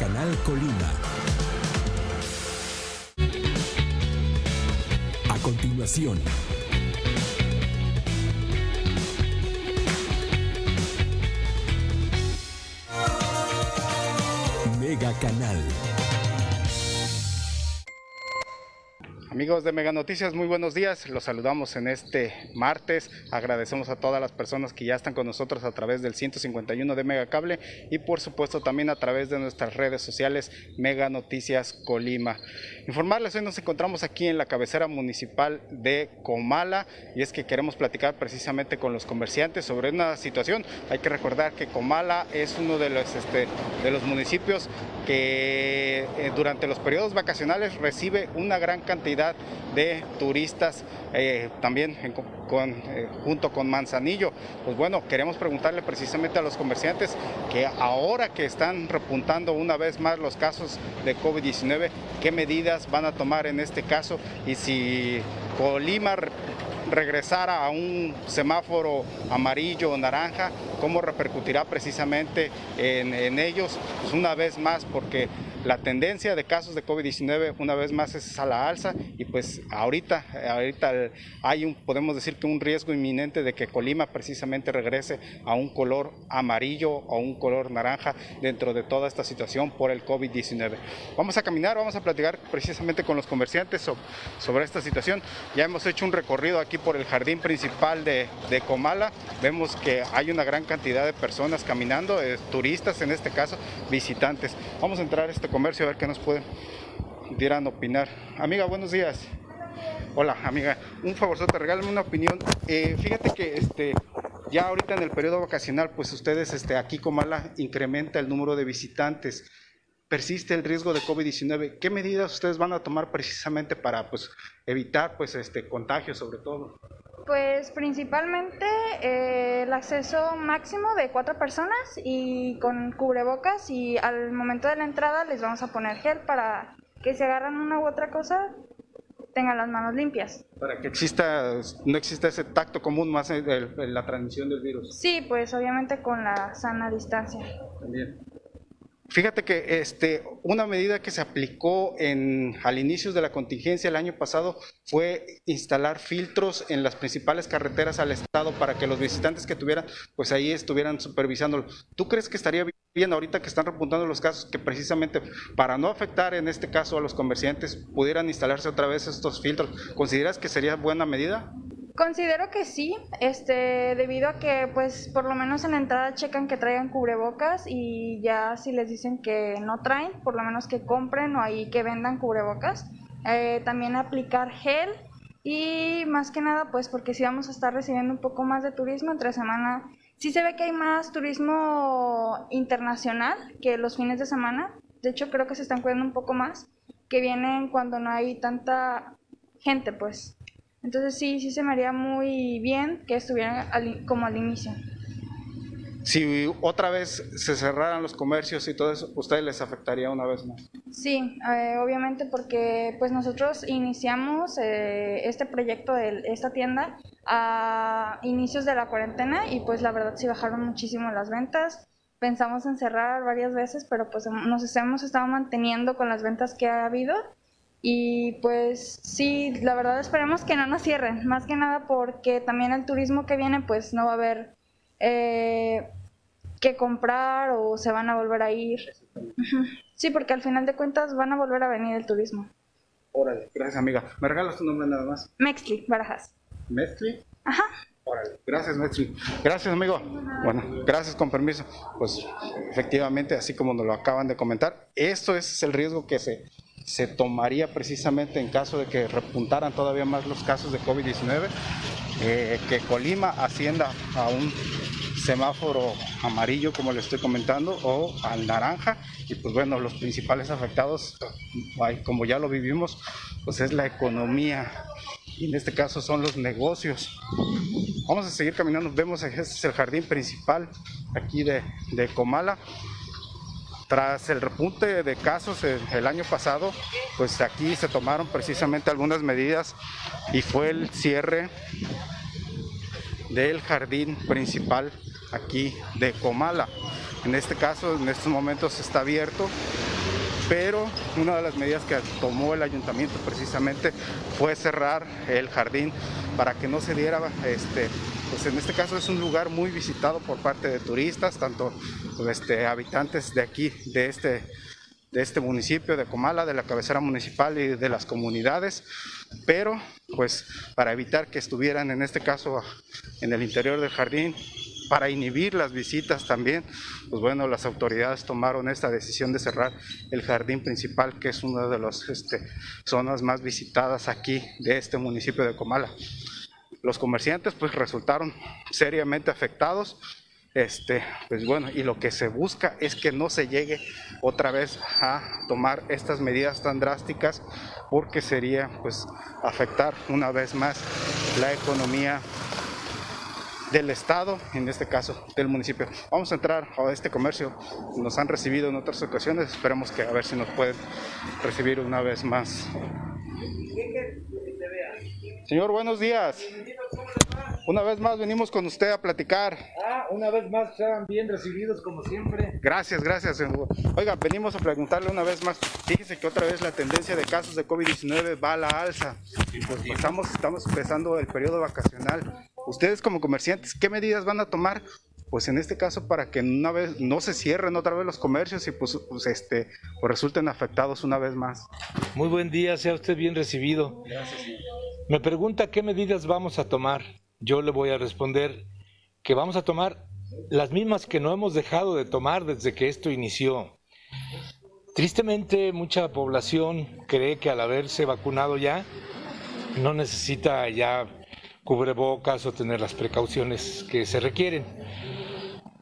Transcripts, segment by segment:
Canal Colima. A continuación, Amigos de Mega Noticias, muy buenos días. Los saludamos en este martes. Agradecemos a todas las personas que ya están con nosotros a través del 151 de Mega Cable y por supuesto también a través de nuestras redes sociales Mega Noticias Colima. Informarles, hoy nos encontramos aquí en la cabecera municipal de Comala y es que queremos platicar precisamente con los comerciantes sobre una situación. Hay que recordar que Comala es uno de los, este, municipios que eh, durante los periodos vacacionales recibe una gran cantidad de turistas eh, también eh, junto con Manzanillo. Pues bueno, queremos preguntarle precisamente a los comerciantes que ahora que están repuntando una vez más los casos de COVID-19, qué medidas van a tomar en este caso y si Colima regresara a un semáforo amarillo o naranja, cómo repercutirá precisamente en, en ellos, pues una vez más, porque la tendencia de casos de COVID-19 una vez más es a la alza y pues ahorita, ahorita hay un, podemos decir que un riesgo inminente de que Colima precisamente regrese a un color amarillo o un color naranja dentro de toda esta situación por el COVID-19. Vamos a caminar, vamos a platicar precisamente con los comerciantes sobre, esta situación. Ya hemos hecho un recorrido aquí por el jardín principal de, de Comala. Vemos que hay una gran cantidad de personas caminando, eh, turistas en este caso, visitantes. Vamos a entrar a este comercio a ver qué nos pueden dieran opinar. Amiga, buenos días. Hola, amiga. Un favor, te regálame una opinión. Eh, fíjate que este ya ahorita en el periodo vacacional, pues ustedes este aquí Comala incrementa el número de visitantes. Persiste el riesgo de COVID-19. ¿Qué medidas ustedes van a tomar precisamente para pues evitar pues este contagio sobre todo? Pues principalmente eh, el acceso máximo de cuatro personas y con cubrebocas y al momento de la entrada les vamos a poner gel para que si agarran una u otra cosa tengan las manos limpias. Para que exista, no exista ese tacto común más en, en la transmisión del virus. Sí, pues obviamente con la sana distancia. También. Fíjate que este, una medida que se aplicó en, al inicio de la contingencia el año pasado fue instalar filtros en las principales carreteras al estado para que los visitantes que tuvieran, pues ahí estuvieran supervisándolo. ¿Tú crees que estaría bien ahorita que están repuntando los casos que precisamente para no afectar en este caso a los comerciantes pudieran instalarse otra vez estos filtros? ¿Consideras que sería buena medida? Considero que sí, este, debido a que pues por lo menos en la entrada checan que traigan cubrebocas y ya si les dicen que no traen, por lo menos que compren o ahí que vendan cubrebocas. Eh, también aplicar gel y más que nada pues porque si vamos a estar recibiendo un poco más de turismo entre semana, sí se ve que hay más turismo internacional que los fines de semana. De hecho creo que se están cuidando un poco más, que vienen cuando no hay tanta gente pues. Entonces sí, sí se me haría muy bien que estuvieran al, como al inicio. Si otra vez se cerraran los comercios y todo eso, ¿ustedes les afectaría una vez más? Sí, eh, obviamente porque pues nosotros iniciamos eh, este proyecto de esta tienda a inicios de la cuarentena y pues la verdad sí bajaron muchísimo las ventas. Pensamos en cerrar varias veces, pero pues nos hemos estado manteniendo con las ventas que ha habido y pues sí, la verdad esperemos que no nos cierren, más que nada porque también el turismo que viene pues no va a haber eh, que comprar o se van a volver a ir. Sí, porque al final de cuentas van a volver a venir el turismo. Órale, gracias amiga. ¿Me regalas tu nombre nada más? Mextli, Barajas. ¿Mextli? Ajá. Órale, gracias Mextli. Gracias amigo. Bueno, gracias con permiso. Pues efectivamente, así como nos lo acaban de comentar, esto es el riesgo que se se tomaría precisamente en caso de que repuntaran todavía más los casos de COVID-19, eh, que Colima ascienda a un semáforo amarillo, como le estoy comentando, o al naranja. Y pues bueno, los principales afectados, como ya lo vivimos, pues es la economía. Y en este caso son los negocios. Vamos a seguir caminando. Vemos este es el jardín principal aquí de Comala. Tras el repunte de casos el, año pasado, pues aquí se tomaron precisamente algunas medidas y fue el cierre del jardín principal aquí de Comala. En este caso, en estos momentos está abierto, pero una de las medidas que tomó el ayuntamiento precisamente fue cerrar el jardín para que no se diera este pues en este caso es un lugar muy visitado por parte de turistas, tanto este, habitantes de aquí, de este, de este municipio de Comala, de la cabecera municipal y de las comunidades, pero pues para evitar que estuvieran en este caso en el interior del jardín, para inhibir las visitas también, pues bueno, las autoridades tomaron esta decisión de cerrar el jardín principal, que es una de las este, zonas más visitadas aquí de este municipio de Comala los comerciantes pues resultaron seriamente afectados. Este, pues bueno, y lo que se busca es que no se llegue otra vez a tomar estas medidas tan drásticas porque sería pues afectar una vez más la economía del estado, en este caso del municipio. Vamos a entrar a este comercio, nos han recibido en otras ocasiones, esperemos que a ver si nos pueden recibir una vez más. Señor, buenos días. Una vez más venimos con usted a platicar. Ah, una vez más sean bien recibidos como siempre. Gracias, gracias. Oiga, venimos a preguntarle una vez más. Fíjese que otra vez la tendencia de casos de COVID-19 va a la alza. Pues estamos, estamos empezando el periodo vacacional. Ustedes como comerciantes, ¿qué medidas van a tomar pues en este caso para que una vez no se cierren otra vez los comercios y pues, pues, este pues resulten afectados una vez más. Muy buen día, sea usted bien recibido. Gracias. Me pregunta qué medidas vamos a tomar. Yo le voy a responder que vamos a tomar las mismas que no hemos dejado de tomar desde que esto inició. Tristemente, mucha población cree que al haberse vacunado ya no necesita ya cubrebocas o tener las precauciones que se requieren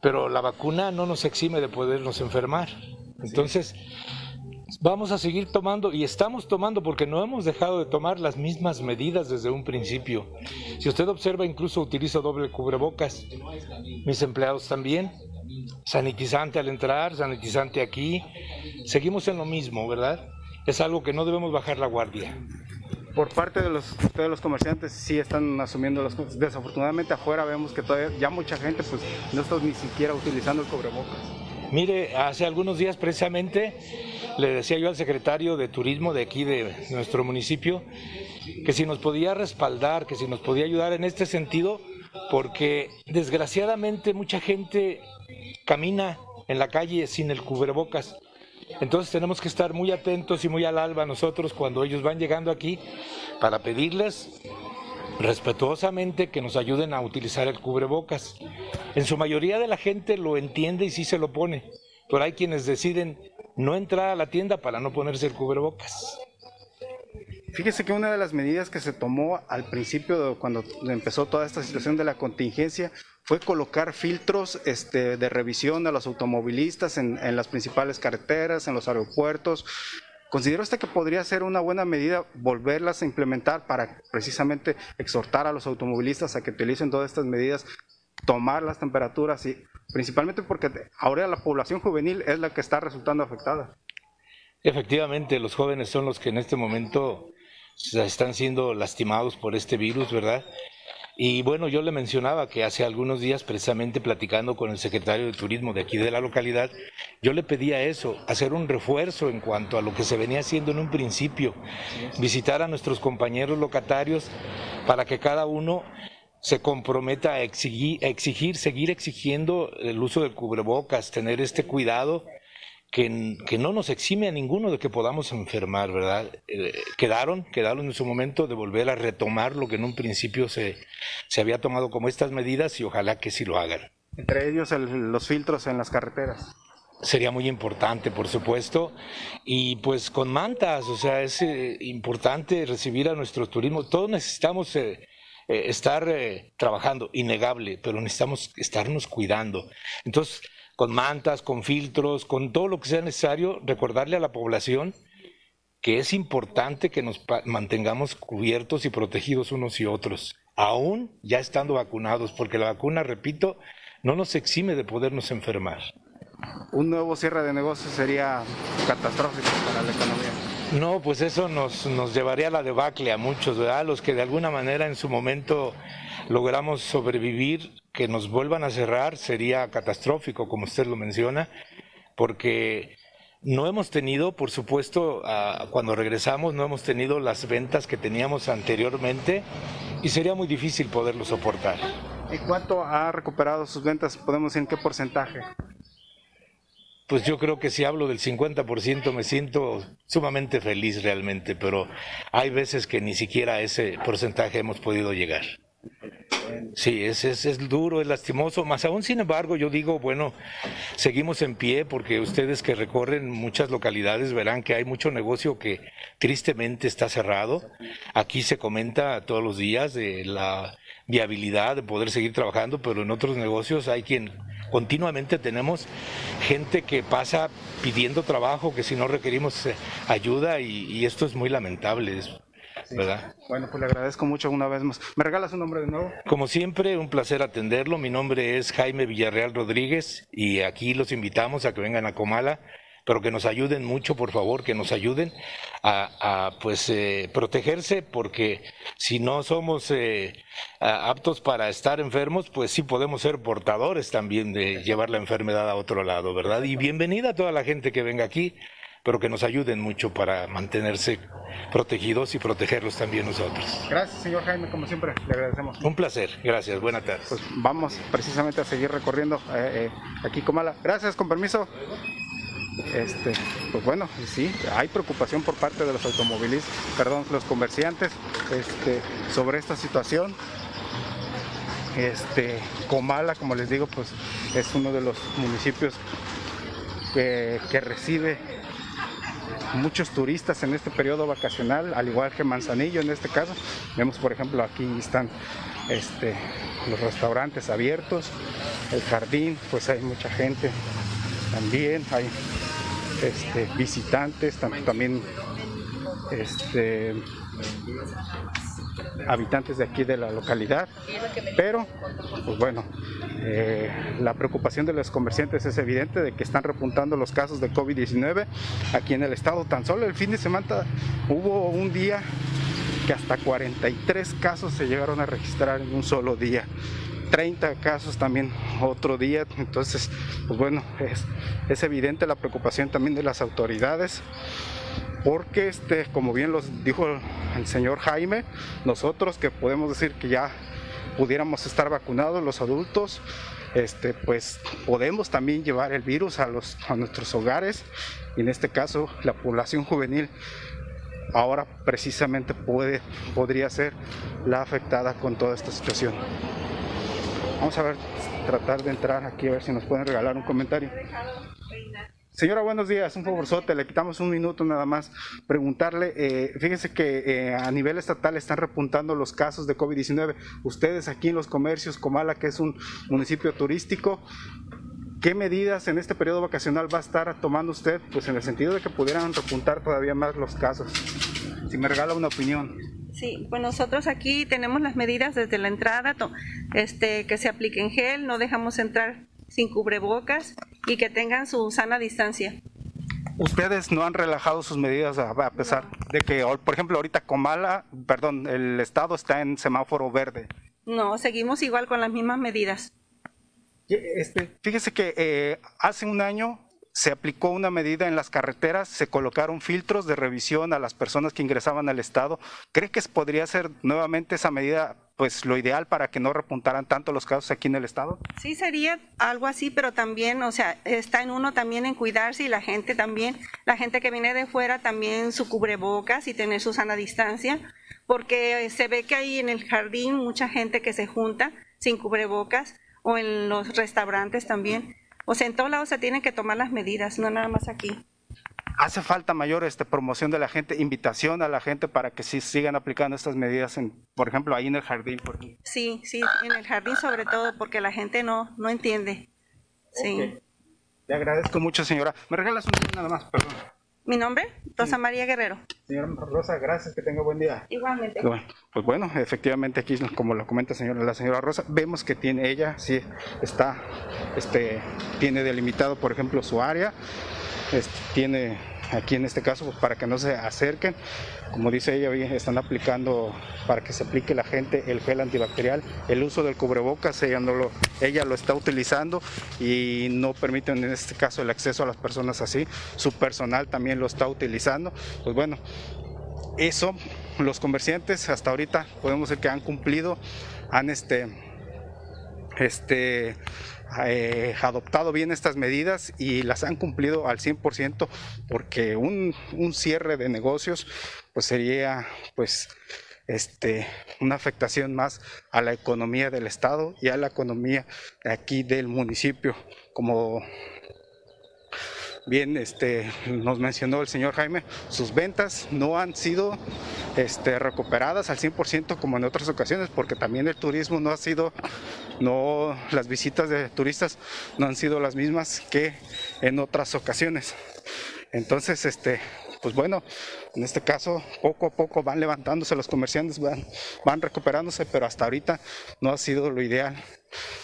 pero la vacuna no nos exime de podernos enfermar. Entonces, vamos a seguir tomando y estamos tomando porque no hemos dejado de tomar las mismas medidas desde un principio. Si usted observa, incluso utilizo doble cubrebocas. Mis empleados también. Sanitizante al entrar, sanitizante aquí. Seguimos en lo mismo, ¿verdad? Es algo que no debemos bajar la guardia por parte de los, de los comerciantes sí están asumiendo los costos. Desafortunadamente afuera vemos que todavía ya mucha gente pues no está ni siquiera utilizando el cubrebocas. Mire, hace algunos días precisamente le decía yo al secretario de turismo de aquí de nuestro municipio que si nos podía respaldar, que si nos podía ayudar en este sentido, porque desgraciadamente mucha gente camina en la calle sin el cubrebocas entonces tenemos que estar muy atentos y muy al alba nosotros cuando ellos van llegando aquí para pedirles respetuosamente que nos ayuden a utilizar el cubrebocas. En su mayoría de la gente lo entiende y sí se lo pone, pero hay quienes deciden no entrar a la tienda para no ponerse el cubrebocas. Fíjese que una de las medidas que se tomó al principio, cuando empezó toda esta situación de la contingencia, fue colocar filtros este, de revisión a los automovilistas en, las principales carreteras, en los aeropuertos. ¿Considera usted que podría ser una buena medida volverlas a implementar para precisamente exhortar a los automovilistas a que utilicen todas estas medidas, tomar las temperaturas y principalmente porque ahora la población juvenil es la que está resultando afectada? Efectivamente, los jóvenes son los que en este momento están siendo lastimados por este virus, ¿verdad? Y bueno, yo le mencionaba que hace algunos días, precisamente platicando con el secretario de Turismo de aquí de la localidad, yo le pedía eso, hacer un refuerzo en cuanto a lo que se venía haciendo en un principio, visitar a nuestros compañeros locatarios para que cada uno se comprometa a exigir, a exigir seguir exigiendo el uso del cubrebocas, tener este cuidado que, que, no nos exime a ninguno de que podamos enfermar, ¿verdad? Eh, quedaron, quedaron en su momento de volver a retomar lo que en un principio se, se había tomado como estas medidas y ojalá que sí lo hagan. Entre ellos los filtros en las carreteras. sería muy importante, por supuesto, y pues con mantas, o sea, es eh, importante recibir a nuestro turismo. Todos necesitamos eh, eh, estar trabajando, innegable, pero necesitamos estarnos cuidando. Entonces, con mantas, con filtros, con todo lo que sea necesario, recordarle a la población que es importante que nos mantengamos cubiertos y protegidos unos y otros, aún ya estando vacunados, porque la vacuna, repito, no nos exime de podernos enfermar un nuevo cierre de negocios sería catastrófico para la economía. No, pues eso nos, nos llevaría a la debacle a muchos, ¿verdad? Los que de alguna manera en su momento logramos sobrevivir, que nos vuelvan a cerrar sería catastrófico, como usted lo menciona, porque no hemos tenido, por supuesto, cuando regresamos, no hemos tenido las ventas que teníamos anteriormente y sería muy difícil poderlo soportar. ¿Y cuánto ha recuperado sus ventas? ¿Podemos decir en qué porcentaje? pues yo creo que si hablo del 50% me siento sumamente feliz realmente, pero hay veces que ni siquiera a ese porcentaje hemos podido llegar. Sí, es, es, es, duro, es lastimoso, más aún sin embargo yo digo, bueno, seguimos en pie porque ustedes que recorren muchas localidades verán que hay mucho negocio que tristemente está cerrado. Aquí se comenta todos los días de la viabilidad de poder seguir trabajando, pero en otros negocios hay quien continuamente tenemos gente que pasa pidiendo trabajo, que si no requerimos eh, ayuda y, esto es muy lamentable. ¿Verdad? Bueno, pues le agradezco mucho una vez más. ¿Me regalas un nombre de nuevo? Como siempre, un placer atenderlo. Mi nombre es Jaime Villarreal Rodríguez y aquí los invitamos a que vengan a Comala pero que nos ayuden mucho, por favor, que nos ayuden a, pues eh, protegerse, porque si no somos eh, aptos para estar enfermos, pues sí podemos ser portadores también de llevar la enfermedad a otro lado, ¿verdad? Y bienvenida a toda la gente que venga aquí pero que nos ayuden mucho para mantenerse protegidos y protegerlos también nosotros. Gracias, señor Jaime, como siempre, le agradecemos. Un placer, gracias, buenas tardes. Pues vamos precisamente a seguir recorriendo eh, aquí Comala. Gracias, con permiso. Este, pues bueno, sí, hay preocupación por parte de los automovilistas, perdón, los comerciantes este, sobre esta situación. Este, Comala, como les digo, pues es uno de los municipios que, que recibe muchos turistas en este periodo vacacional, al igual que Manzanillo en este caso. Vemos, por ejemplo, aquí están este, los restaurantes abiertos, el jardín, pues hay mucha gente también, hay este, visitantes, también este, habitantes de aquí de la localidad. Pero, pues bueno, eh, la preocupación de los comerciantes es evidente de que están repuntando los casos de COVID-19 aquí en el estado. Tan solo el fin de semana hubo un día que hasta 43 casos se llegaron a registrar en un solo día. 30 casos también otro día. Entonces, pues bueno, es, es evidente la preocupación también de las autoridades porque este, como bien los dijo el señor Jaime, nosotros que podemos decir que ya pudiéramos estar vacunados los adultos, este, pues podemos también llevar el virus a, los, a nuestros hogares y en este caso la población juvenil ahora precisamente puede, podría ser la afectada con toda esta situación. Vamos a ver, tratar de entrar aquí a ver si nos pueden regalar un comentario. Señora, buenos días. Un favorzote, le quitamos un minuto nada más. Preguntarle, eh, fíjense que eh, a nivel estatal están repuntando los casos de COVID-19. Ustedes aquí en los comercios, Comala, que es un municipio turístico, ¿qué medidas en este periodo vacacional va a estar tomando usted? Pues en el sentido de que pudieran repuntar todavía más los casos. Si me regala una opinión. Sí, pues nosotros aquí tenemos las medidas desde la entrada, este, que se apliquen gel, no dejamos entrar sin cubrebocas y que tengan su sana distancia. Ustedes no han relajado sus medidas a, pesar de que, por ejemplo, ahorita Comala, perdón, el estado está en semáforo verde. No, seguimos igual con las mismas medidas. Este, fíjese que eh, hace un año se aplicó una medida en las carreteras, se colocaron filtros de revisión a las personas que ingresaban al Estado. ¿Cree que podría ser nuevamente esa medida pues lo ideal para que no repuntaran tanto los casos aquí en el Estado? Sí, sería algo así, pero también, o sea, está en uno también en cuidarse y la gente también, la gente que viene de fuera también su cubrebocas y tener su sana distancia, porque se ve que hay en el jardín mucha gente que se junta sin cubrebocas o en los restaurantes también O sea, en todos lados se tienen que tomar las medidas, no nada más aquí. Hace falta mayor este, promoción de la gente, invitación a la gente para que sí sigan aplicando estas medidas, en, por ejemplo, ahí en el jardín. Por Sí, sí, en el jardín sobre todo, porque la gente no, no entiende. Sí. Le agradezco mucho, señora. ¿Me regalas un nada más? Perdón. ¿Mi nombre? Rosa María Guerrero. Señora Rosa, gracias, que tenga buen día. Igualmente. pues bueno, efectivamente aquí, como lo comenta señora, la señora Rosa, vemos que tiene ella, sí, está, este, tiene delimitado, por ejemplo, su área, este, tiene aquí en este caso, pues para que no se acerquen. Como dice ella, están aplicando para que se aplique la gente el gel antibacterial, el uso del cubrebocas, ella, no lo, ella lo está utilizando y no permiten en este caso el acceso a las personas así. Su personal también lo está utilizando. Pues bueno, eso los comerciantes hasta ahorita podemos decir que han cumplido, han este, este eh, adoptado bien estas medidas y las han cumplido al 100% porque un, un cierre de negocios pues sería pues este, una afectación más a la economía del estado y a la economía aquí del municipio. Como bien este, nos mencionó el señor Jaime, sus ventas no han sido este, recuperadas al 100% como en otras ocasiones, porque también el turismo no ha sido, no, las visitas de turistas no han sido las mismas que en otras ocasiones. Entonces, este, pues bueno, en este caso poco a poco van levantándose los comerciantes, van, van recuperándose, pero hasta ahorita no ha sido lo ideal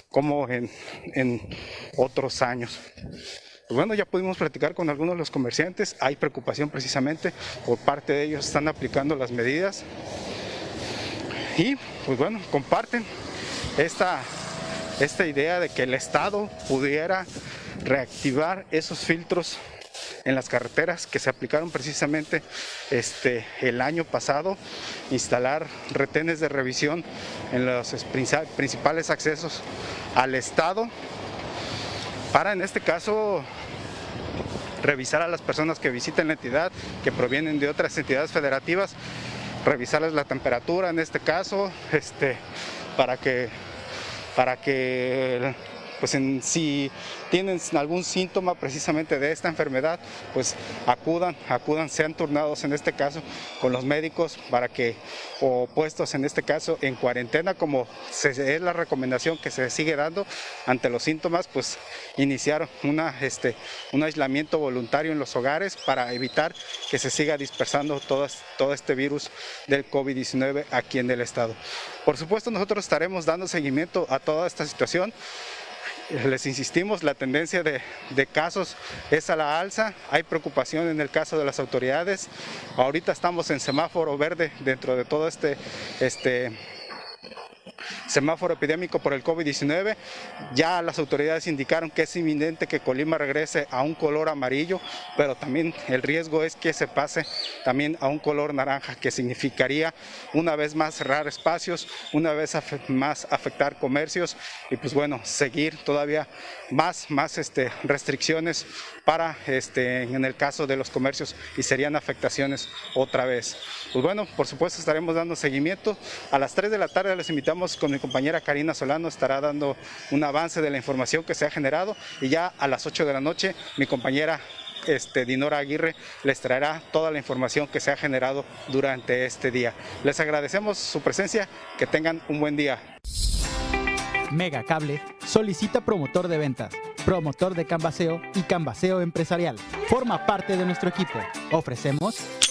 como en, en otros años. Pues bueno, ya pudimos platicar con algunos de los comerciantes, hay preocupación precisamente por parte de ellos, están aplicando las medidas y pues bueno, comparten esta, esta idea de que el Estado pudiera reactivar esos filtros en las carreteras que se aplicaron precisamente este, el año pasado, instalar retenes de revisión en los principales accesos al Estado para en este caso revisar a las personas que visiten la entidad, que provienen de otras entidades federativas, revisarles la temperatura en este caso, este, para que para que pues si tienen algún síntoma precisamente de esta enfermedad, pues acudan, acudan, sean turnados en este caso con los médicos para que, o puestos en este caso en cuarentena, como es la recomendación que se sigue dando ante los síntomas, pues iniciar una, este, un aislamiento voluntario en los hogares para evitar que se siga dispersando todo, todo este virus del COVID-19 aquí en el estado. Por supuesto, nosotros estaremos dando seguimiento a toda esta situación les insistimos, la tendencia de, casos es a la alza, hay preocupación en el caso de las autoridades, ahorita estamos en semáforo verde dentro de todo este, este semáforo epidémico por el COVID-19. Ya las autoridades indicaron que es inminente que Colima regrese a un color amarillo, pero también el riesgo es que se pase también a un color naranja, que significaría una vez más cerrar espacios, una vez más afectar comercios y pues bueno, seguir todavía más, más este, restricciones para este, en el caso de los comercios y serían afectaciones otra vez. Pues bueno, por supuesto estaremos dando seguimiento. A las 3 de la tarde les invitamos con compañera Karina Solano, estará dando un avance de la información que se ha generado y ya a las 8 de la noche mi compañera este, Dinora Aguirre les traerá toda la información que se ha generado durante este día. Les agradecemos su presencia, que tengan un buen día. Mega Cable solicita promotor de ventas, promotor de canvaseo y canvaseo empresarial. Forma parte de nuestro equipo. Ofrecemos